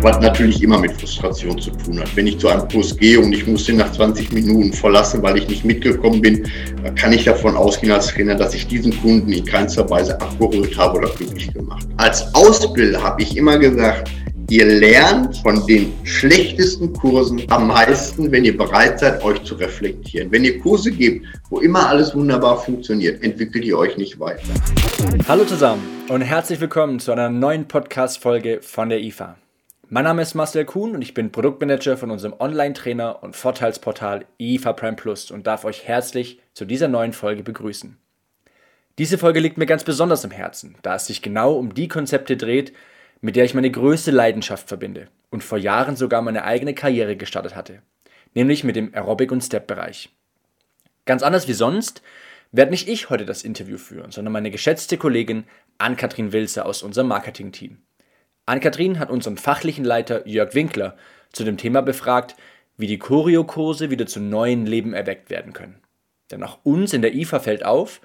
Was natürlich immer mit Frustration zu tun hat. Wenn ich zu einem Kurs gehe und ich muss den nach 20 Minuten verlassen, weil ich nicht mitgekommen bin, kann ich davon ausgehen als Trainer, dass ich diesen Kunden in keinster Weise abgeholt habe oder glücklich gemacht. Als Ausbilder habe ich immer gesagt, Ihr lernt von den schlechtesten Kursen am meisten, wenn ihr bereit seid, euch zu reflektieren. Wenn ihr Kurse gebt, wo immer alles wunderbar funktioniert, entwickelt ihr euch nicht weiter. Hallo zusammen und herzlich willkommen zu einer neuen Podcast-Folge von der IFA. Mein Name ist Marcel Kuhn und ich bin Produktmanager von unserem Online-Trainer und Vorteilsportal IFA Prime Plus und darf euch herzlich zu dieser neuen Folge begrüßen. Diese Folge liegt mir ganz besonders im Herzen, da es sich genau um die Konzepte dreht, mit der ich meine größte Leidenschaft verbinde und vor Jahren sogar meine eigene Karriere gestartet hatte, nämlich mit dem Aerobic- und Step-Bereich. Ganz anders wie sonst werde nicht ich heute das Interview führen, sondern meine geschätzte Kollegin Ann-Kathrin Wilzer aus unserem Marketing-Team. Ann-Kathrin hat unseren fachlichen Leiter Jörg Winkler zu dem Thema befragt, wie die Choreokurse wieder zu neuen Leben erweckt werden können. Denn auch uns in der IFA fällt auf,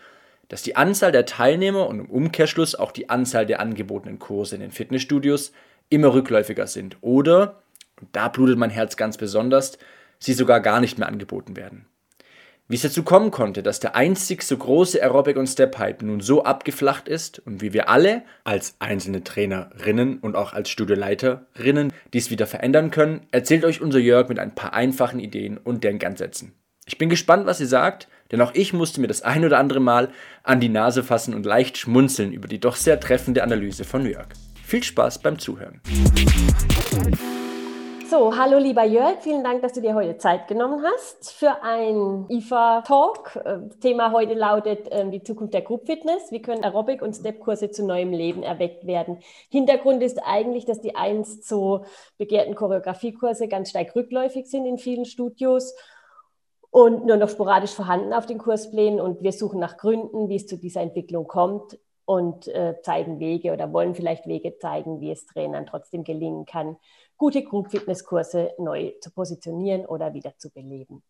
dass die Anzahl der Teilnehmer und im Umkehrschluss auch die Anzahl der angebotenen Kurse in den Fitnessstudios immer rückläufiger sind oder, und da blutet mein Herz ganz besonders, sie sogar gar nicht mehr angeboten werden. Wie es dazu kommen konnte, dass der einzig so große Aerobic- und Step-Hype nun so abgeflacht ist und wie wir alle als einzelne Trainerinnen und auch als Studioleiterinnen dies wieder verändern können, erzählt euch unser Jörg mit ein paar einfachen Ideen und Denkansätzen. Ich bin gespannt, was ihr sagt, denn auch ich musste mir das ein oder andere Mal an die Nase fassen und leicht schmunzeln über die doch sehr treffende Analyse von Jörg. Viel Spaß beim Zuhören. So, hallo lieber Jörg, vielen Dank, dass du dir heute Zeit genommen hast für ein IFA-Talk. Äh, Thema heute lautet ähm, die Zukunft der Group Fitness. Wie können Aerobic- und Step-Kurse zu neuem Leben erweckt werden? Hintergrund ist eigentlich, dass die einst so begehrten Choreografiekurse ganz stark rückläufig sind in vielen Studios und nur noch sporadisch vorhanden auf den Kursplänen. Und wir suchen nach Gründen, wie es zu dieser Entwicklung kommt und äh, zeigen Wege oder wollen vielleicht Wege zeigen, wie es Trainern trotzdem gelingen kann, gute Group-Fitness-Kurse neu zu positionieren oder wieder zu beleben.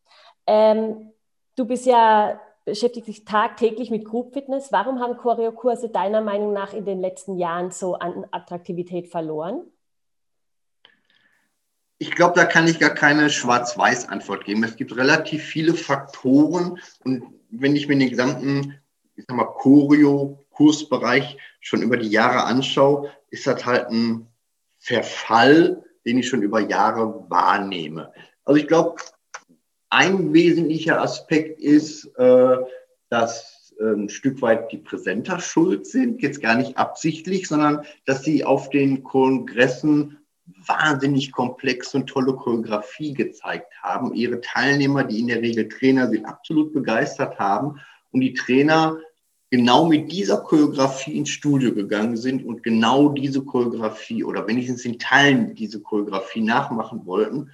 Ähm, du bist ja beschäftigt dich tagtäglich mit Group Fitness. Warum haben Choreokurse deiner Meinung nach in den letzten Jahren so an Attraktivität verloren? Ich glaube, da kann ich gar keine Schwarz-Weiß-Antwort geben. Es gibt relativ viele Faktoren und wenn ich mir den gesamten, ich sag mal, Choreo-Kursbereich schon über die Jahre anschaue, ist das halt ein Verfall, den ich schon über Jahre wahrnehme. Also ich glaube, ein wesentlicher Aspekt ist, äh, dass äh, ein Stück weit die Präsenter schuld sind, jetzt gar nicht absichtlich, sondern dass sie auf den Kongressen wahnsinnig komplexe und tolle Choreografie gezeigt haben. Ihre Teilnehmer, die in der Regel Trainer sind, absolut begeistert haben und die Trainer genau mit dieser Choreografie ins Studio gegangen sind und genau diese Choreografie oder wenigstens in Teilen diese Choreografie nachmachen wollten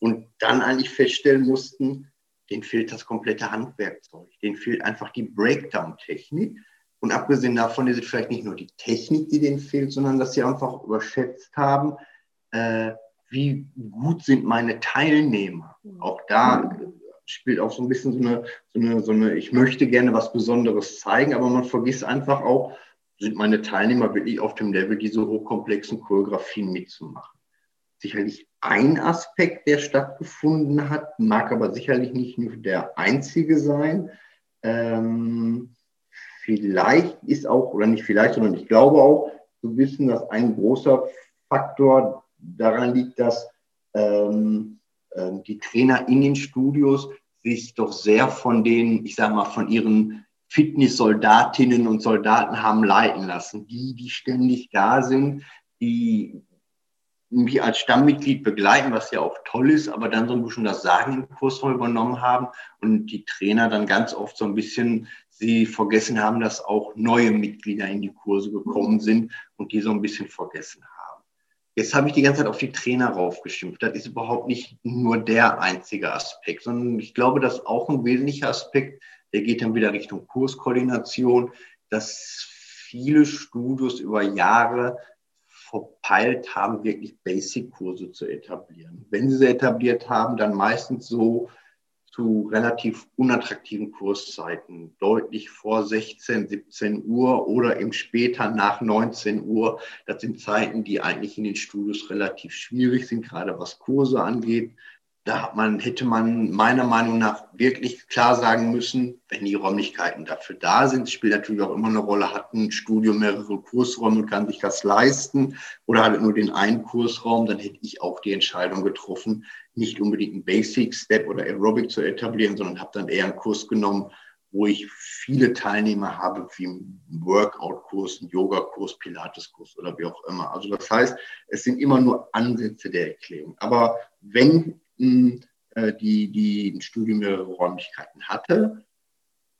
und dann eigentlich feststellen mussten, denen fehlt das komplette Handwerkzeug, denen fehlt einfach die Breakdown-Technik. Und abgesehen davon ist es vielleicht nicht nur die Technik, die denen fehlt, sondern dass sie einfach überschätzt haben, äh, wie gut sind meine Teilnehmer. Auch da spielt auch so ein bisschen so eine, so eine, so eine, ich möchte gerne was Besonderes zeigen, aber man vergisst einfach auch, sind meine Teilnehmer wirklich auf dem Level, diese hochkomplexen Choreografien mitzumachen. Sicherlich ein Aspekt, der stattgefunden hat, mag aber sicherlich nicht nur der einzige sein. Ähm, vielleicht ist auch, oder nicht vielleicht, sondern ich glaube auch, zu wissen, dass ein großer Faktor daran liegt, dass ähm, äh, die Trainer in den Studios sich doch sehr von den, ich sag mal, von ihren Fitness-Soldatinnen und Soldaten haben leiten lassen. Die, die ständig da sind, die mich als Stammmitglied begleiten, was ja auch toll ist, aber dann so ein bisschen das Sagen im Kurs übernommen haben und die Trainer dann ganz oft so ein bisschen sie vergessen haben, dass auch neue Mitglieder in die Kurse gekommen sind und die so ein bisschen vergessen haben. Jetzt habe ich die ganze Zeit auf die Trainer raufgeschimpft. Das ist überhaupt nicht nur der einzige Aspekt, sondern ich glaube, dass auch ein wesentlicher Aspekt, der geht dann wieder Richtung Kurskoordination, dass viele Studios über Jahre verpeilt haben, wirklich Basic-Kurse zu etablieren. Wenn sie sie etabliert haben, dann meistens so zu relativ unattraktiven Kurszeiten, deutlich vor 16, 17 Uhr oder eben später nach 19 Uhr. Das sind Zeiten, die eigentlich in den Studios relativ schwierig sind, gerade was Kurse angeht. Da hat man, hätte man meiner Meinung nach wirklich klar sagen müssen, wenn die Räumlichkeiten dafür da sind, spielt natürlich auch immer eine Rolle, hat ein Studio mehrere Kursräume und kann sich das leisten oder hat nur den einen Kursraum, dann hätte ich auch die Entscheidung getroffen, nicht unbedingt einen Basic Step oder Aerobic zu etablieren, sondern habe dann eher einen Kurs genommen, wo ich viele Teilnehmer habe, wie einen Workout-Kurs, einen Yoga-Kurs, Pilates-Kurs oder wie auch immer. Also das heißt, es sind immer nur Ansätze der Erklärung. Aber wenn äh, die, die ein Studium mehrere Räumlichkeiten hatte,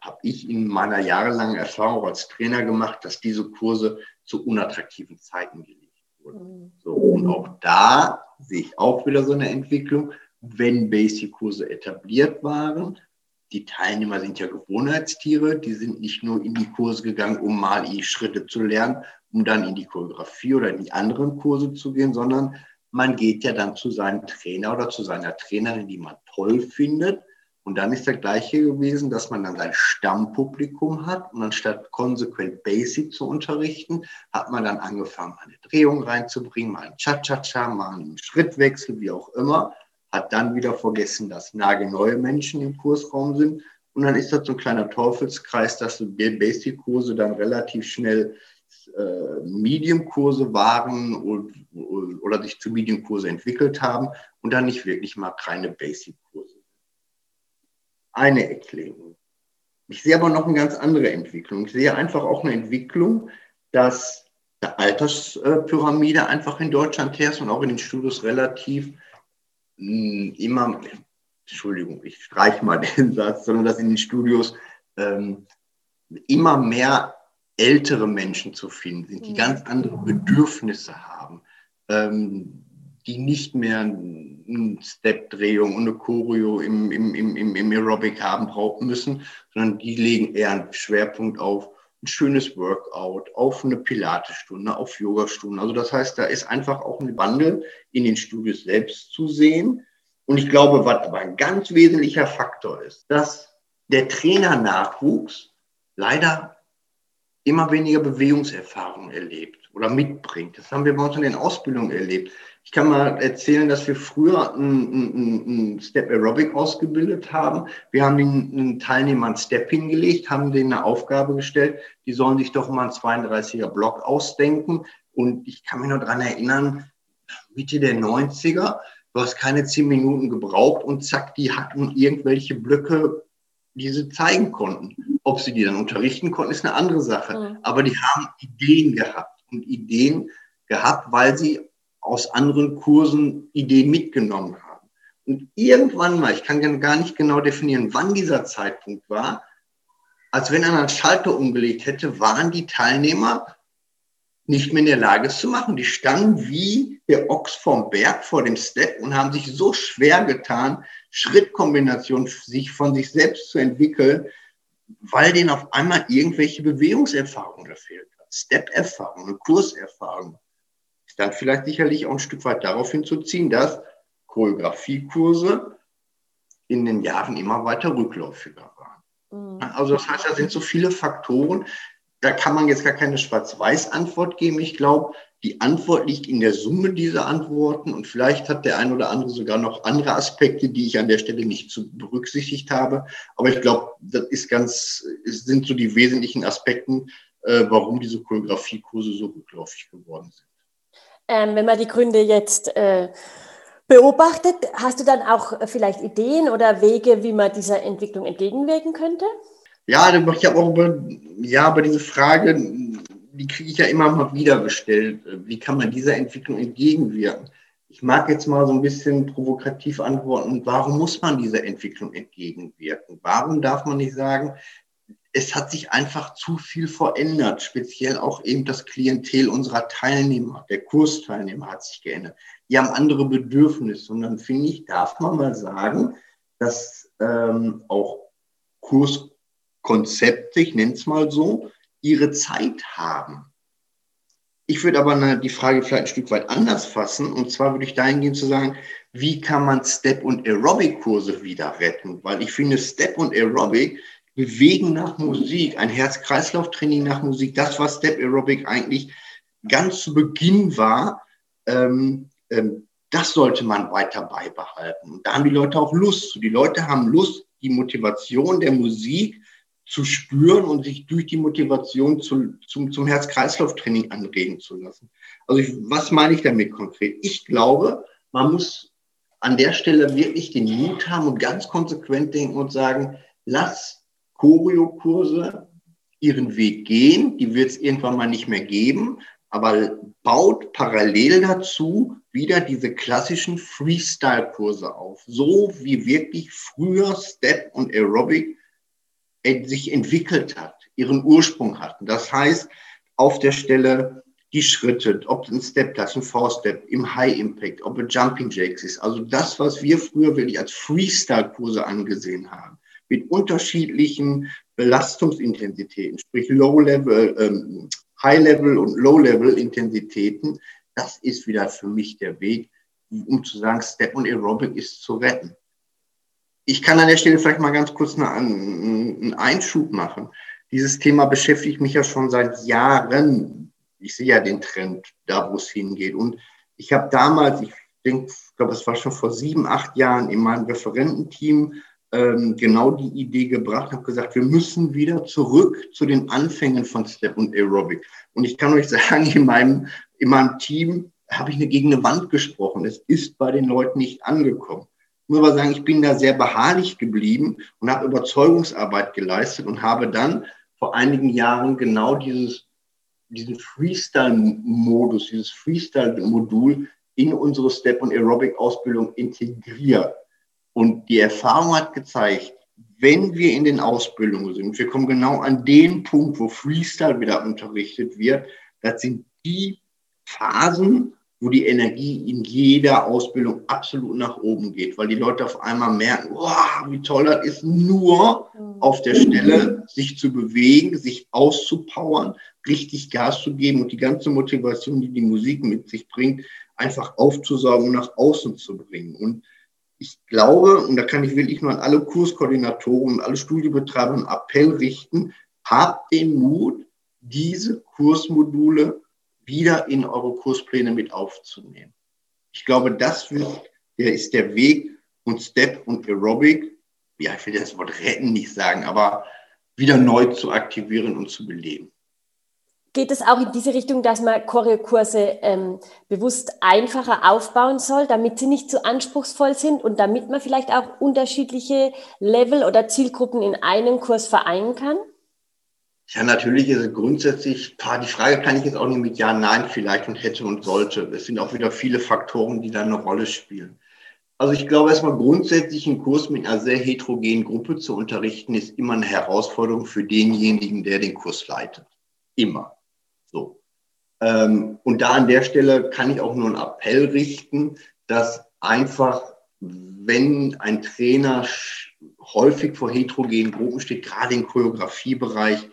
habe ich in meiner jahrelangen Erfahrung als Trainer gemacht, dass diese Kurse zu unattraktiven Zeiten gelegt wurden. Mhm. So, und auch da sehe ich auch wieder so eine Entwicklung, wenn Basic-Kurse etabliert waren. Die Teilnehmer sind ja Gewohnheitstiere, die sind nicht nur in die Kurse gegangen, um mal die Schritte zu lernen, um dann in die Choreografie oder in die anderen Kurse zu gehen, sondern man geht ja dann zu seinem Trainer oder zu seiner Trainerin, die man toll findet. Und dann ist der gleiche gewesen, dass man dann sein Stammpublikum hat und anstatt konsequent Basic zu unterrichten, hat man dann angefangen, eine Drehung reinzubringen, mal ein Cha-Cha-Cha, mal einen Schrittwechsel, wie auch immer, hat dann wieder vergessen, dass nagelneue Menschen im Kursraum sind. Und dann ist das so ein kleiner Teufelskreis, dass so Basic-Kurse dann relativ schnell äh, Medium-Kurse waren und, oder sich zu Medium-Kurse entwickelt haben und dann nicht wirklich mal keine Basic-Kurse. Eine Erklärung. Ich sehe aber noch eine ganz andere Entwicklung. Ich sehe einfach auch eine Entwicklung, dass der Alterspyramide einfach in Deutschland herrscht und auch in den Studios relativ hm, immer, Entschuldigung, ich streiche mal den Satz, sondern dass in den Studios ähm, immer mehr ältere Menschen zu finden sind, die mhm. ganz andere Bedürfnisse haben, ähm, die nicht mehr eine Step-Drehung und eine Choreo im, im, im, im Aerobic haben brauchen müssen, sondern die legen eher einen Schwerpunkt auf ein schönes Workout, auf eine Pilatesstunde, auf Yogastunde. Also das heißt, da ist einfach auch ein Wandel in den Studios selbst zu sehen. Und ich glaube, was aber ein ganz wesentlicher Faktor ist, dass der Trainernachwuchs leider immer weniger Bewegungserfahrung erlebt oder mitbringt. Das haben wir bei uns in den Ausbildungen erlebt. Ich kann mal erzählen, dass wir früher einen, Step Aerobic ausgebildet haben. Wir haben den Teilnehmern einen Step hingelegt, haben denen eine Aufgabe gestellt, die sollen sich doch mal einen 32er Block ausdenken. Und ich kann mich noch dran erinnern, Mitte der 90er, du hast keine zehn Minuten gebraucht und zack, die hatten irgendwelche Blöcke die sie zeigen konnten. Ob sie die dann unterrichten konnten, ist eine andere Sache. Mhm. Aber die haben Ideen gehabt und Ideen gehabt, weil sie aus anderen Kursen Ideen mitgenommen haben. Und irgendwann mal, ich kann gar nicht genau definieren, wann dieser Zeitpunkt war, als wenn einer einen Schalter umgelegt hätte, waren die Teilnehmer nicht mehr in der Lage, es zu machen. Die standen wie der Ochs vom Berg vor dem Step und haben sich so schwer getan, Schrittkombinationen sich von sich selbst zu entwickeln, weil denen auf einmal irgendwelche Bewegungserfahrungen gefehlt hat. Step-Erfahrung, eine Kurserfahrung. Dann vielleicht sicherlich auch ein Stück weit darauf hinzuziehen, dass Choreografiekurse in den Jahren immer weiter rückläufiger waren. Mhm. Also das heißt, da sind so viele Faktoren, da kann man jetzt gar keine Schwarz-Weiß-Antwort geben. Ich glaube, die Antwort liegt in der Summe dieser Antworten und vielleicht hat der ein oder andere sogar noch andere Aspekte, die ich an der Stelle nicht zu berücksichtigt habe. Aber ich glaube, das ist ganz, sind so die wesentlichen Aspekte, äh, warum diese Choreografiekurse so rückläufig geworden sind. Ähm, wenn man die Gründe jetzt äh, beobachtet, hast du dann auch vielleicht Ideen oder Wege, wie man dieser Entwicklung entgegenwirken könnte? Ja, ich habe auch über, ja, aber diese Frage, die kriege ich ja immer mal wieder gestellt. Wie kann man dieser Entwicklung entgegenwirken? Ich mag jetzt mal so ein bisschen provokativ antworten, warum muss man dieser Entwicklung entgegenwirken? Warum darf man nicht sagen, es hat sich einfach zu viel verändert, speziell auch eben das Klientel unserer Teilnehmer, der Kursteilnehmer hat sich geändert. Die haben andere Bedürfnisse und dann finde ich, darf man mal sagen, dass ähm, auch Kurs Konzepte, ich nenne es mal so, ihre Zeit haben. Ich würde aber die Frage vielleicht ein Stück weit anders fassen. Und zwar würde ich dahingehend zu sagen, wie kann man Step- und Aerobic-Kurse wieder retten? Weil ich finde, Step und Aerobic bewegen nach Musik, ein Herz-Kreislauf-Training nach Musik, das, was Step Aerobic eigentlich ganz zu Beginn war, ähm, ähm, das sollte man weiter beibehalten. Und da haben die Leute auch Lust Die Leute haben Lust, die Motivation der Musik zu spüren und sich durch die Motivation zu, zum, zum Herz-Kreislauf-Training anregen zu lassen. Also ich, was meine ich damit konkret? Ich glaube, man muss an der Stelle wirklich den Mut haben und ganz konsequent denken und sagen, lass Choreokurse ihren Weg gehen, die wird es irgendwann mal nicht mehr geben, aber baut parallel dazu wieder diese klassischen Freestyle-Kurse auf, so wie wirklich früher Step und Aerobic sich entwickelt hat, ihren Ursprung hatten. Das heißt, auf der Stelle die Schritte, ob ein Step das ein V-Step im High Impact, ob ein Jumping Jacks ist. Also das, was wir früher wirklich als Freestyle-Kurse angesehen haben, mit unterschiedlichen Belastungsintensitäten, sprich Low-Level, ähm, High-Level und Low-Level-Intensitäten, das ist wieder für mich der Weg, um zu sagen, Step und Aerobic ist zu retten. Ich kann an der Stelle vielleicht mal ganz kurz einen Einschub machen. Dieses Thema beschäftigt mich ja schon seit Jahren. Ich sehe ja den Trend, da wo es hingeht. Und ich habe damals, ich denke, ich glaube, es war schon vor sieben, acht Jahren in meinem Referententeam ähm, genau die Idee gebracht, habe gesagt, wir müssen wieder zurück zu den Anfängen von Step und Aerobic. Und ich kann euch sagen, in meinem, in meinem Team habe ich eine gegen eine Wand gesprochen. Es ist bei den Leuten nicht angekommen. Ich muss aber sagen, ich bin da sehr beharrlich geblieben und habe Überzeugungsarbeit geleistet und habe dann vor einigen Jahren genau dieses, diesen Freestyle-Modus, dieses Freestyle-Modul in unsere Step- und Aerobic-Ausbildung integriert. Und die Erfahrung hat gezeigt, wenn wir in den Ausbildungen sind, wir kommen genau an den Punkt, wo Freestyle wieder unterrichtet wird, das sind die Phasen, wo die Energie in jeder Ausbildung absolut nach oben geht, weil die Leute auf einmal merken, wow, wie toll das ist, nur auf der Stelle sich zu bewegen, sich auszupowern, richtig Gas zu geben und die ganze Motivation, die die Musik mit sich bringt, einfach aufzusaugen und nach außen zu bringen. Und ich glaube, und da kann ich wirklich nur an alle Kurskoordinatoren und alle Studiebetreiber einen Appell richten, habt den Mut, diese Kursmodule wieder in eure Kurspläne mit aufzunehmen. Ich glaube, das wird, der ist der Weg und Step und Aerobic, ja, ich will das Wort retten nicht sagen, aber wieder neu zu aktivieren und zu beleben. Geht es auch in diese Richtung, dass man Choreokurse ähm, bewusst einfacher aufbauen soll, damit sie nicht zu anspruchsvoll sind und damit man vielleicht auch unterschiedliche Level oder Zielgruppen in einem Kurs vereinen kann? Ja, natürlich ist es grundsätzlich, die Frage kann ich jetzt auch nicht mit Ja, Nein vielleicht und hätte und sollte. Es sind auch wieder viele Faktoren, die da eine Rolle spielen. Also ich glaube erstmal grundsätzlich einen Kurs mit einer sehr heterogenen Gruppe zu unterrichten, ist immer eine Herausforderung für denjenigen, der den Kurs leitet. Immer. So. Ähm, und da an der Stelle kann ich auch nur einen Appell richten, dass einfach, wenn ein Trainer häufig vor heterogenen Gruppen steht, gerade im Choreografiebereich,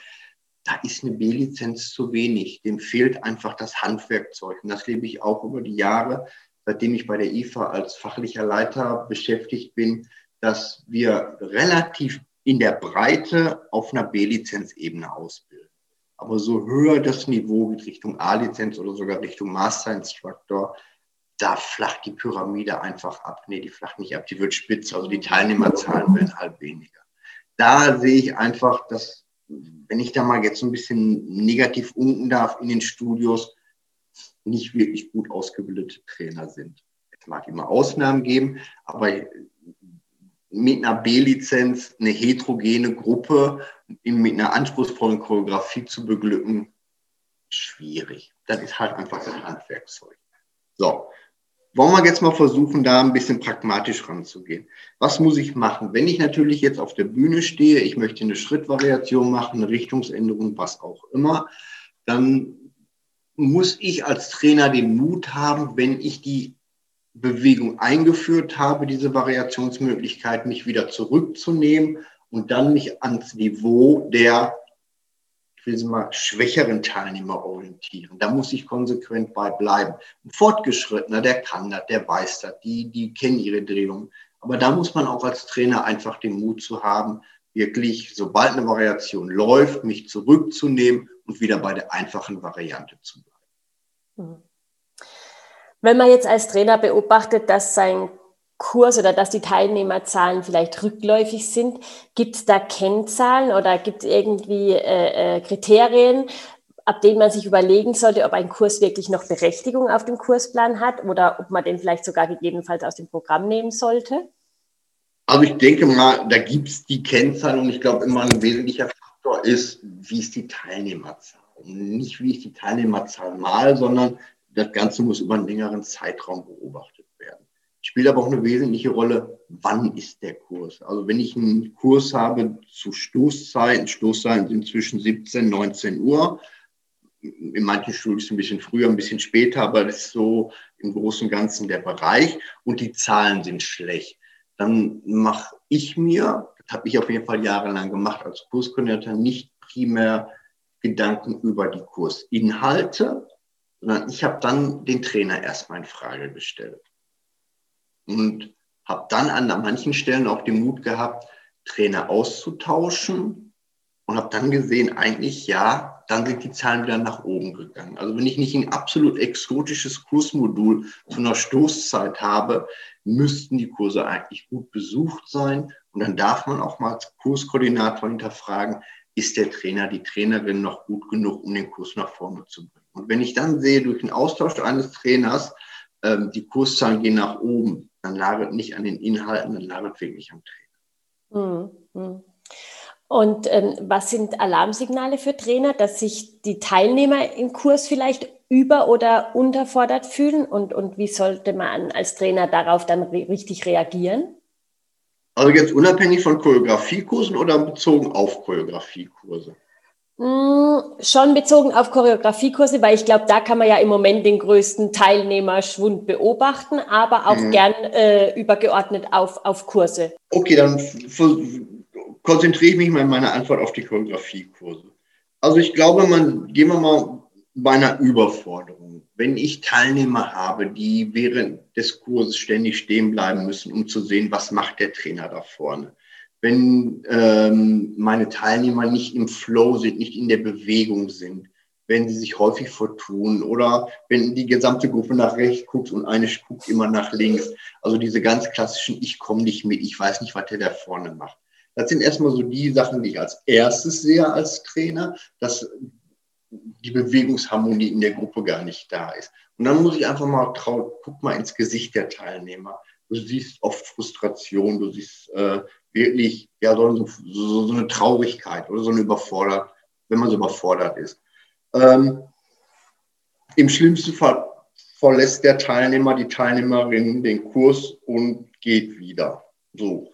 da ist eine B-Lizenz zu wenig. Dem fehlt einfach das Handwerkzeug. Und das lebe ich auch über die Jahre, seitdem ich bei der IFA als fachlicher Leiter beschäftigt bin, dass wir relativ in der Breite auf einer B-Lizenz-Ebene ausbilden. Aber so höher das Niveau geht Richtung A-Lizenz oder sogar Richtung Master Instructor, da flacht die Pyramide einfach ab. Nee, die flacht nicht ab, die wird spitz. Also die Teilnehmerzahlen werden halt weniger. Da sehe ich einfach, dass wenn ich da mal jetzt so ein bisschen negativ unten darf, in den Studios nicht wirklich gut ausgebildete Trainer sind. Es mag immer Ausnahmen geben, aber mit einer B-Lizenz eine heterogene Gruppe mit einer anspruchsvollen Choreografie zu beglücken, schwierig. Das ist halt einfach das Handwerkzeug. So, wollen wir jetzt mal versuchen, da ein bisschen pragmatisch ranzugehen. Was muss ich machen? Wenn ich natürlich jetzt auf der Bühne stehe, ich möchte eine Schrittvariation machen, eine Richtungsänderung, was auch immer, dann muss ich als Trainer den Mut haben, wenn ich die Bewegung eingeführt habe, diese Variationsmöglichkeit, mich wieder zurückzunehmen und dann mich ans Niveau der ich will sie mal, schwächeren Teilnehmer orientieren. Da muss ich konsequent bei bleiben. Ein Fortgeschrittener, der kann das, der weiß das, die, die kennen ihre Drehung. Aber da muss man auch als Trainer einfach den Mut zu haben, wirklich, sobald eine Variation läuft, mich zurückzunehmen und wieder bei der einfachen Variante zu bleiben. Mhm. Wenn man jetzt als Trainer beobachtet, dass sein Kurs oder dass die Teilnehmerzahlen vielleicht rückläufig sind, gibt es da Kennzahlen oder gibt es irgendwie äh, äh, Kriterien, ab denen man sich überlegen sollte, ob ein Kurs wirklich noch Berechtigung auf dem Kursplan hat oder ob man den vielleicht sogar gegebenenfalls aus dem Programm nehmen sollte? Also ich denke mal, da gibt es die Kennzahlen und ich glaube immer ein wesentlicher Faktor ist, wie ist die Teilnehmerzahl. nicht wie ist die Teilnehmerzahl mal, sondern das Ganze muss über einen längeren Zeitraum beobachtet werden. Spielt aber auch eine wesentliche Rolle, wann ist der Kurs. Also wenn ich einen Kurs habe zu Stoßzeiten, Stoßzeiten sind zwischen 17 und 19 Uhr, in manchen Studien ein bisschen früher, ein bisschen später, aber das ist so im Großen und Ganzen der Bereich und die Zahlen sind schlecht. Dann mache ich mir, das habe ich auf jeden Fall jahrelang gemacht als Kurskoordinator, nicht primär Gedanken über die Kursinhalte, sondern ich habe dann den Trainer erstmal in Frage gestellt. Und habe dann an manchen Stellen auch den Mut gehabt, Trainer auszutauschen und habe dann gesehen, eigentlich ja, dann sind die Zahlen wieder nach oben gegangen. Also wenn ich nicht ein absolut exotisches Kursmodul zu einer Stoßzeit habe, müssten die Kurse eigentlich gut besucht sein. Und dann darf man auch mal als Kurskoordinator hinterfragen, ist der Trainer, die Trainerin noch gut genug, um den Kurs nach vorne zu bringen. Und wenn ich dann sehe, durch den Austausch eines Trainers, ähm, die Kurszahlen gehen nach oben, dann lag es nicht an den Inhalten, dann lag es wirklich am Trainer. Mhm. Und ähm, was sind Alarmsignale für Trainer, dass sich die Teilnehmer im Kurs vielleicht über- oder unterfordert fühlen? Und, und wie sollte man als Trainer darauf dann richtig reagieren? Also jetzt unabhängig von Choreografiekursen oder bezogen auf Choreografiekurse? Mm, schon bezogen auf Choreografiekurse, weil ich glaube, da kann man ja im Moment den größten Teilnehmerschwund beobachten, aber auch mhm. gern äh, übergeordnet auf, auf Kurse. Okay, dann konzentriere ich mich mal in meiner Antwort auf die Choreografiekurse. Also ich glaube, man gehen wir mal bei einer Überforderung. Wenn ich Teilnehmer habe, die während des Kurses ständig stehen bleiben müssen, um zu sehen, was macht der Trainer da vorne wenn ähm, meine Teilnehmer nicht im Flow sind, nicht in der Bewegung sind, wenn sie sich häufig vertun oder wenn die gesamte Gruppe nach rechts guckt und eine guckt immer nach links. Also diese ganz klassischen, ich komme nicht mit, ich weiß nicht, was der da vorne macht. Das sind erstmal so die Sachen, die ich als erstes sehe als Trainer, dass die Bewegungsharmonie in der Gruppe gar nicht da ist. Und dann muss ich einfach mal trauen, guck mal ins Gesicht der Teilnehmer. Du siehst oft Frustration, du siehst äh, wirklich ja, so, so, so eine Traurigkeit oder so eine Überfordert, wenn man so überfordert ist. Ähm, Im schlimmsten Fall verlässt der Teilnehmer, die Teilnehmerin den Kurs und geht wieder. So.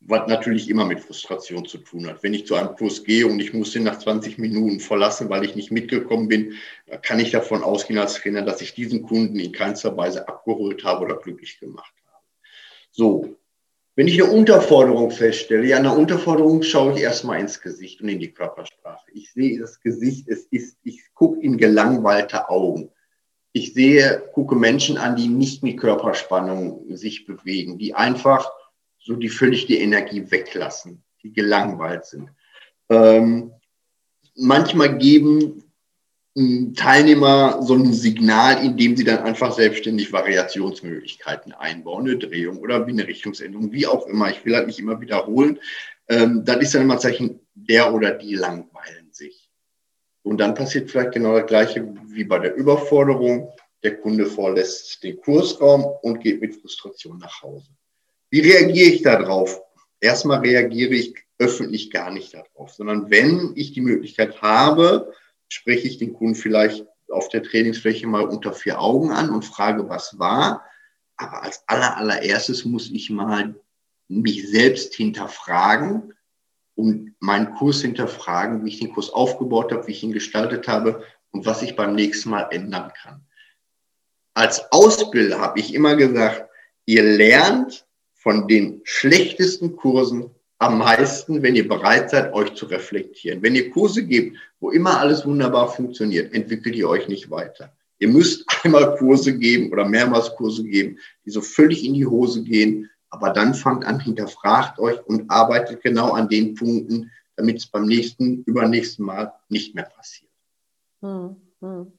Was natürlich immer mit Frustration zu tun hat. Wenn ich zu einem Kurs gehe und ich muss ihn nach 20 Minuten verlassen, weil ich nicht mitgekommen bin, kann ich davon ausgehen als Trainer, dass ich diesen Kunden in keinster Weise abgeholt habe oder glücklich gemacht habe. So, wenn ich eine Unterforderung feststelle, ja, eine Unterforderung schaue ich erstmal ins Gesicht und in die Körpersprache. Ich sehe das Gesicht, es ist, ich gucke in gelangweilte Augen. Ich sehe, gucke Menschen an, die nicht mit Körperspannung sich bewegen, die einfach so die völlig die Energie weglassen, die gelangweilt sind. Ähm, manchmal geben Teilnehmer so ein Signal, indem sie dann einfach selbstständig Variationsmöglichkeiten einbauen, eine Drehung oder wie eine Richtungsänderung, wie auch immer. Ich will halt nicht immer wiederholen. Ähm, dann ist dann immer ein Zeichen, der oder die langweilen sich. Und dann passiert vielleicht genau das Gleiche wie bei der Überforderung. Der Kunde verlässt den Kursraum und geht mit Frustration nach Hause. Wie reagiere ich darauf? Erstmal reagiere ich öffentlich gar nicht darauf, sondern wenn ich die Möglichkeit habe, spreche ich den Kunden vielleicht auf der Trainingsfläche mal unter vier Augen an und frage, was war. Aber als aller, allererstes muss ich mal mich selbst hinterfragen und meinen Kurs hinterfragen, wie ich den Kurs aufgebaut habe, wie ich ihn gestaltet habe und was ich beim nächsten Mal ändern kann. Als Ausbilder habe ich immer gesagt, ihr lernt von den schlechtesten Kursen am meisten, wenn ihr bereit seid, euch zu reflektieren. Wenn ihr Kurse gebt, wo immer alles wunderbar funktioniert, entwickelt ihr euch nicht weiter. Ihr müsst einmal Kurse geben oder mehrmals Kurse geben, die so völlig in die Hose gehen. Aber dann fangt an, hinterfragt euch und arbeitet genau an den Punkten, damit es beim nächsten, übernächsten Mal nicht mehr passiert. Hm, hm.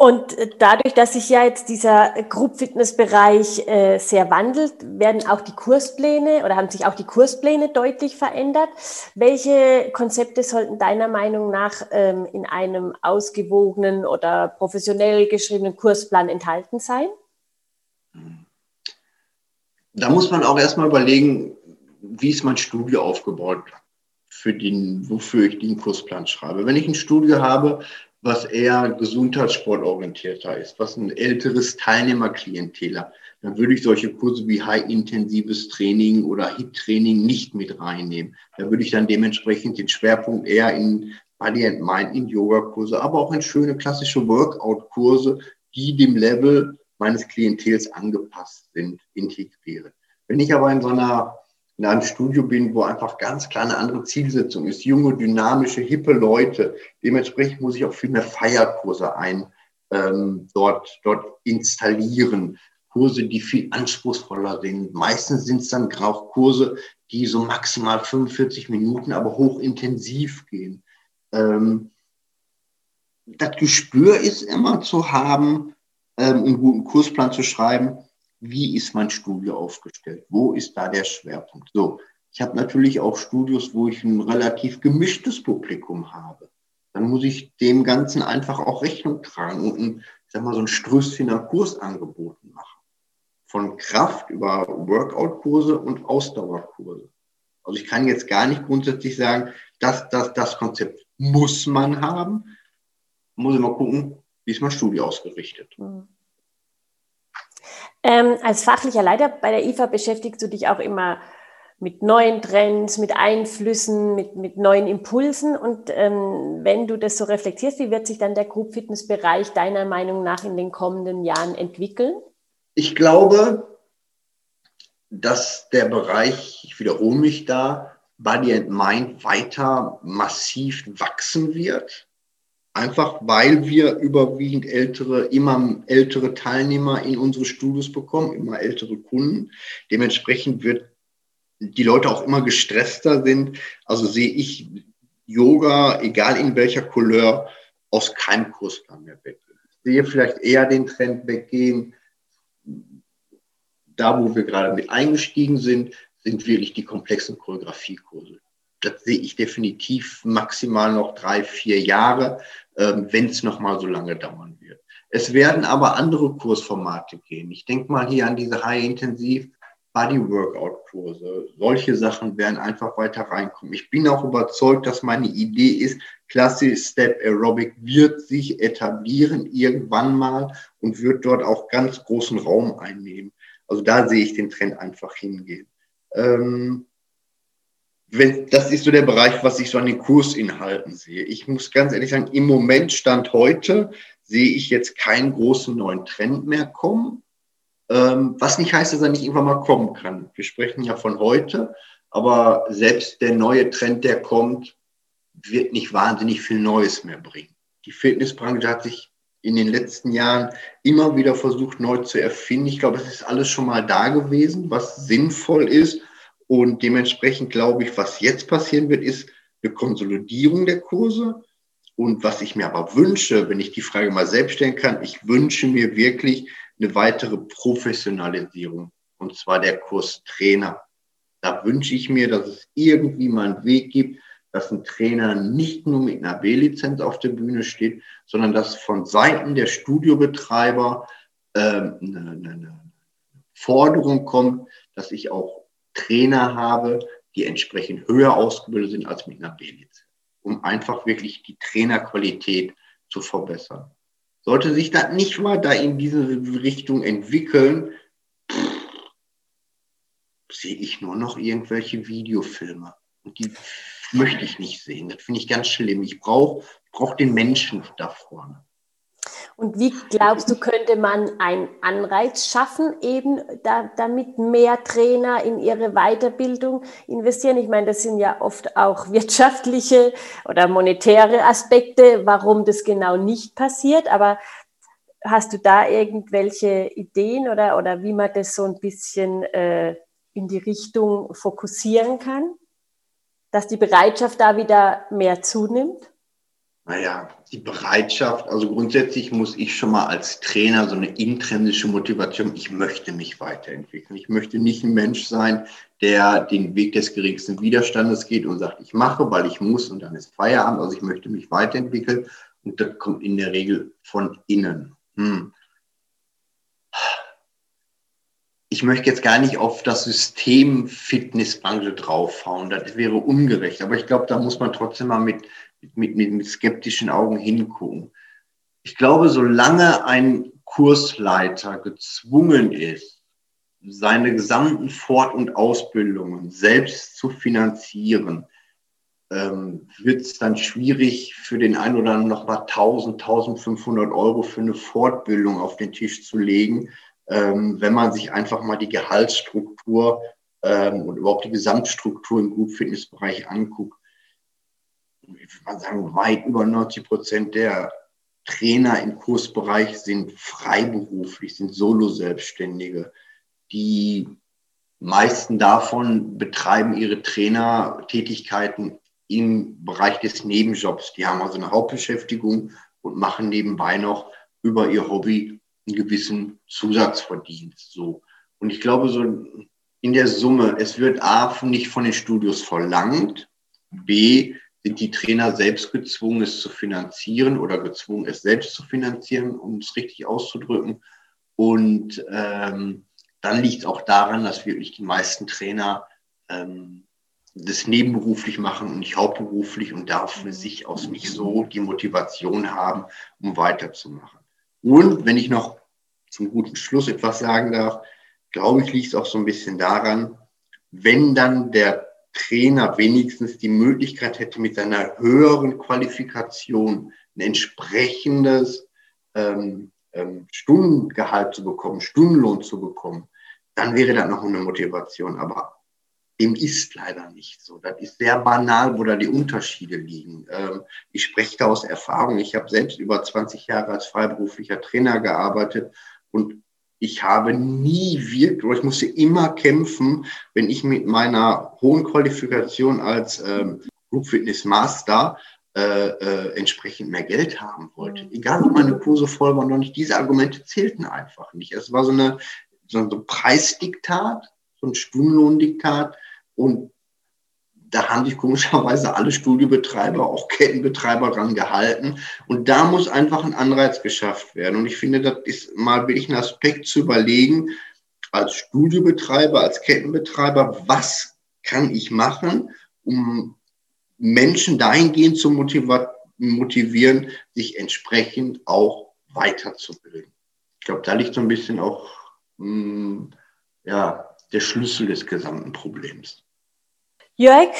Und äh, dadurch, dass sich ja jetzt dieser Group-Fitness-Bereich äh, sehr wandelt, werden auch die Kurspläne oder haben sich auch die Kurspläne deutlich verändert. Welche Konzepte sollten deiner Meinung nach ähm, in einem ausgewogenen oder professionell geschriebenen Kursplan enthalten sein? Da muss man auch erstmal überlegen, wie ist mein Studio aufgebaut, für den, wofür ich den Kursplan schreibe. Wenn ich ein Studio habe, was eher gesundheitssportorientierter ist, was ein älteres Teilnehmerklientel hat, dann würde ich solche Kurse wie high-intensives Training oder HIT-Training nicht mit reinnehmen. Da würde ich dann dementsprechend den Schwerpunkt eher in Body and Mind, in Yoga-Kurse, aber auch in schöne klassische Workout-Kurse, die dem Level meines Klientels angepasst sind, integrieren. Wenn ich aber in so einer in einem Studio bin, wo einfach ganz klar eine andere Zielsetzung ist. Junge, dynamische, hippe Leute. Dementsprechend muss ich auch viel mehr Feierkurse ein, ähm, dort, dort installieren. Kurse, die viel anspruchsvoller sind. Meistens sind es dann auch Kurse, die so maximal 45 Minuten, aber hochintensiv gehen. Ähm, das Gespür ist immer zu haben, ähm, einen guten Kursplan zu schreiben wie ist mein Studio aufgestellt? Wo ist da der Schwerpunkt? So, ich habe natürlich auch Studios, wo ich ein relativ gemischtes Publikum habe. Dann muss ich dem Ganzen einfach auch Rechnung tragen und ein, ich sag mal, so ein Strößchen an Kursangeboten machen. Von Kraft über Workout-Kurse und Ausdauerkurse. Also ich kann jetzt gar nicht grundsätzlich sagen, dass das, das Konzept muss man haben. Muss mal gucken, wie ist mein Studio ausgerichtet. Mhm. Ähm, als fachlicher Leiter bei der IFA beschäftigst du dich auch immer mit neuen Trends, mit Einflüssen, mit, mit neuen Impulsen. Und ähm, wenn du das so reflektierst, wie wird sich dann der Group Fitness Bereich deiner Meinung nach in den kommenden Jahren entwickeln? Ich glaube, dass der Bereich, ich wiederhole mich da, Body and Mind weiter massiv wachsen wird. Einfach weil wir überwiegend ältere, immer ältere Teilnehmer in unsere Studios bekommen, immer ältere Kunden. Dementsprechend wird die Leute auch immer gestresster sind. Also sehe ich Yoga, egal in welcher Couleur, aus keinem Kursplan mehr weggehen. Ich sehe vielleicht eher den Trend weggehen. Da, wo wir gerade mit eingestiegen sind, sind wirklich die komplexen Choreografiekurse das sehe ich definitiv maximal noch drei, vier Jahre, ähm, wenn es noch mal so lange dauern wird. Es werden aber andere Kursformate gehen. Ich denke mal hier an diese High-Intensiv Body-Workout-Kurse. Solche Sachen werden einfach weiter reinkommen. Ich bin auch überzeugt, dass meine Idee ist, Classic Step Aerobic wird sich etablieren irgendwann mal und wird dort auch ganz großen Raum einnehmen. Also da sehe ich den Trend einfach hingehen. Ähm, wenn, das ist so der Bereich, was ich so an den Kursinhalten sehe. Ich muss ganz ehrlich sagen, im Moment, Stand heute, sehe ich jetzt keinen großen neuen Trend mehr kommen. Ähm, was nicht heißt, dass er nicht irgendwann mal kommen kann. Wir sprechen ja von heute, aber selbst der neue Trend, der kommt, wird nicht wahnsinnig viel Neues mehr bringen. Die Fitnessbranche hat sich in den letzten Jahren immer wieder versucht, neu zu erfinden. Ich glaube, es ist alles schon mal da gewesen, was sinnvoll ist und dementsprechend glaube ich, was jetzt passieren wird, ist eine Konsolidierung der Kurse. Und was ich mir aber wünsche, wenn ich die Frage mal selbst stellen kann, ich wünsche mir wirklich eine weitere Professionalisierung. Und zwar der Kurstrainer. Da wünsche ich mir, dass es irgendwie mal einen Weg gibt, dass ein Trainer nicht nur mit einer B-Lizenz auf der Bühne steht, sondern dass von Seiten der Studiobetreiber ähm, eine, eine Forderung kommt, dass ich auch Trainer habe, die entsprechend höher ausgebildet sind als mit einer B-Lizenz, um einfach wirklich die Trainerqualität zu verbessern. Sollte sich das nicht weiter in diese Richtung entwickeln, sehe ich nur noch irgendwelche Videofilme. Und die möchte ich nicht sehen. Das finde ich ganz schlimm. Ich brauche brauch den Menschen da vorne. Und wie glaubst du, könnte man einen Anreiz schaffen, eben da, damit mehr Trainer in ihre Weiterbildung investieren? Ich meine, das sind ja oft auch wirtschaftliche oder monetäre Aspekte, warum das genau nicht passiert. Aber hast du da irgendwelche Ideen oder, oder wie man das so ein bisschen äh, in die Richtung fokussieren kann, dass die Bereitschaft da wieder mehr zunimmt? Naja, die Bereitschaft, also grundsätzlich muss ich schon mal als Trainer so eine intrinsische Motivation, ich möchte mich weiterentwickeln. Ich möchte nicht ein Mensch sein, der den Weg des geringsten Widerstandes geht und sagt, ich mache, weil ich muss und dann ist Feierabend. Also ich möchte mich weiterentwickeln und das kommt in der Regel von innen. Hm. Ich möchte jetzt gar nicht auf das System Fitnessbranche draufhauen, das wäre ungerecht, aber ich glaube, da muss man trotzdem mal mit mit, mit, mit skeptischen Augen hingucken. Ich glaube, solange ein Kursleiter gezwungen ist, seine gesamten Fort- und Ausbildungen selbst zu finanzieren, ähm, wird es dann schwierig für den einen oder anderen noch mal 1000, 1500 Euro für eine Fortbildung auf den Tisch zu legen, ähm, wenn man sich einfach mal die Gehaltsstruktur ähm, und überhaupt die Gesamtstruktur im Gutfitnessbereich anguckt ich würde mal sagen, weit über 90 Prozent der Trainer im Kursbereich sind freiberuflich, sind Solo-Selbstständige. Die meisten davon betreiben ihre Trainertätigkeiten im Bereich des Nebenjobs. Die haben also eine Hauptbeschäftigung und machen nebenbei noch über ihr Hobby einen gewissen Zusatzverdienst. So. Und ich glaube, so in der Summe, es wird A, nicht von den Studios verlangt, B, sind die Trainer selbst gezwungen, es zu finanzieren oder gezwungen, es selbst zu finanzieren, um es richtig auszudrücken. Und ähm, dann liegt es auch daran, dass wirklich die meisten Trainer ähm, das nebenberuflich machen und nicht hauptberuflich und dafür sich aus nicht so die Motivation haben, um weiterzumachen. Und wenn ich noch zum guten Schluss etwas sagen darf, glaube ich, liegt es auch so ein bisschen daran, wenn dann der Trainer wenigstens die Möglichkeit hätte, mit seiner höheren Qualifikation ein entsprechendes ähm, ähm, Stundengehalt zu bekommen, Stundenlohn zu bekommen, dann wäre das noch eine Motivation. Aber dem ist leider nicht so. Das ist sehr banal, wo da die Unterschiede liegen. Ähm, ich spreche da aus Erfahrung. Ich habe selbst über 20 Jahre als freiberuflicher Trainer gearbeitet und ich habe nie wirklich, oder ich musste immer kämpfen, wenn ich mit meiner hohen Qualifikation als ähm, Group Fitness Master äh, äh, entsprechend mehr Geld haben wollte. Mhm. Egal, ob meine Kurse voll waren oder nicht, diese Argumente zählten einfach nicht. Es war so, eine, so ein Preisdiktat, so ein Stundenlohndiktat und da haben sich komischerweise alle Studiobetreiber, auch Kettenbetreiber dran gehalten. Und da muss einfach ein Anreiz geschafft werden. Und ich finde, das ist mal wirklich ein Aspekt zu überlegen, als Studiobetreiber, als Kettenbetreiber, was kann ich machen, um Menschen dahingehend zu motivieren, sich entsprechend auch weiterzubilden. Ich glaube, da liegt so ein bisschen auch mh, hm, ja, der Schlüssel des gesamten Problems. Jörg,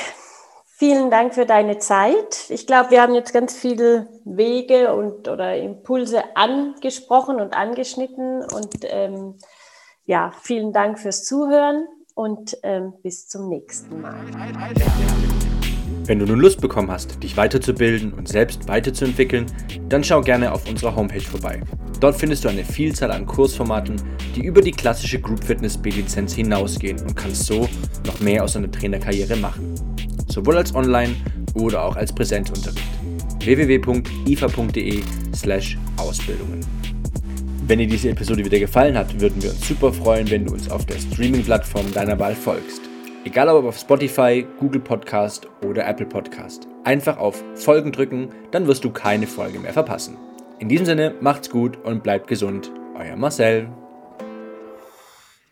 vielen Dank für deine Zeit. Ich glaube, wir haben jetzt ganz viele Wege und oder Impulse angesprochen und angeschnitten. Und ähm, ja, vielen Dank fürs Zuhören und ähm, bis zum nächsten Mal. Wenn du nun Lust bekommen hast, dich weiterzubilden und selbst weiterzuentwickeln, dann schau gerne auf unserer Homepage vorbei. Dort findest du eine Vielzahl an Kursformaten, die über die klassische Group Fitness B-Lizenz hinausgehen und kannst so noch mehr aus deiner Trainerkarriere machen. Sowohl als Online- oder auch als Präsenzunterricht. www.ifa.de slash Ausbildungen. Wenn dir diese Episode wieder gefallen hat, würden wir uns super freuen, wenn du uns auf der Streaming-Plattform deiner Wahl folgst. Egal ob auf Spotify, Google Podcast oder Apple Podcast. Einfach auf Folgen drücken, dann wirst du keine Folge mehr verpassen. In diesem Sinne, macht's gut und bleibt gesund. Euer Marcel.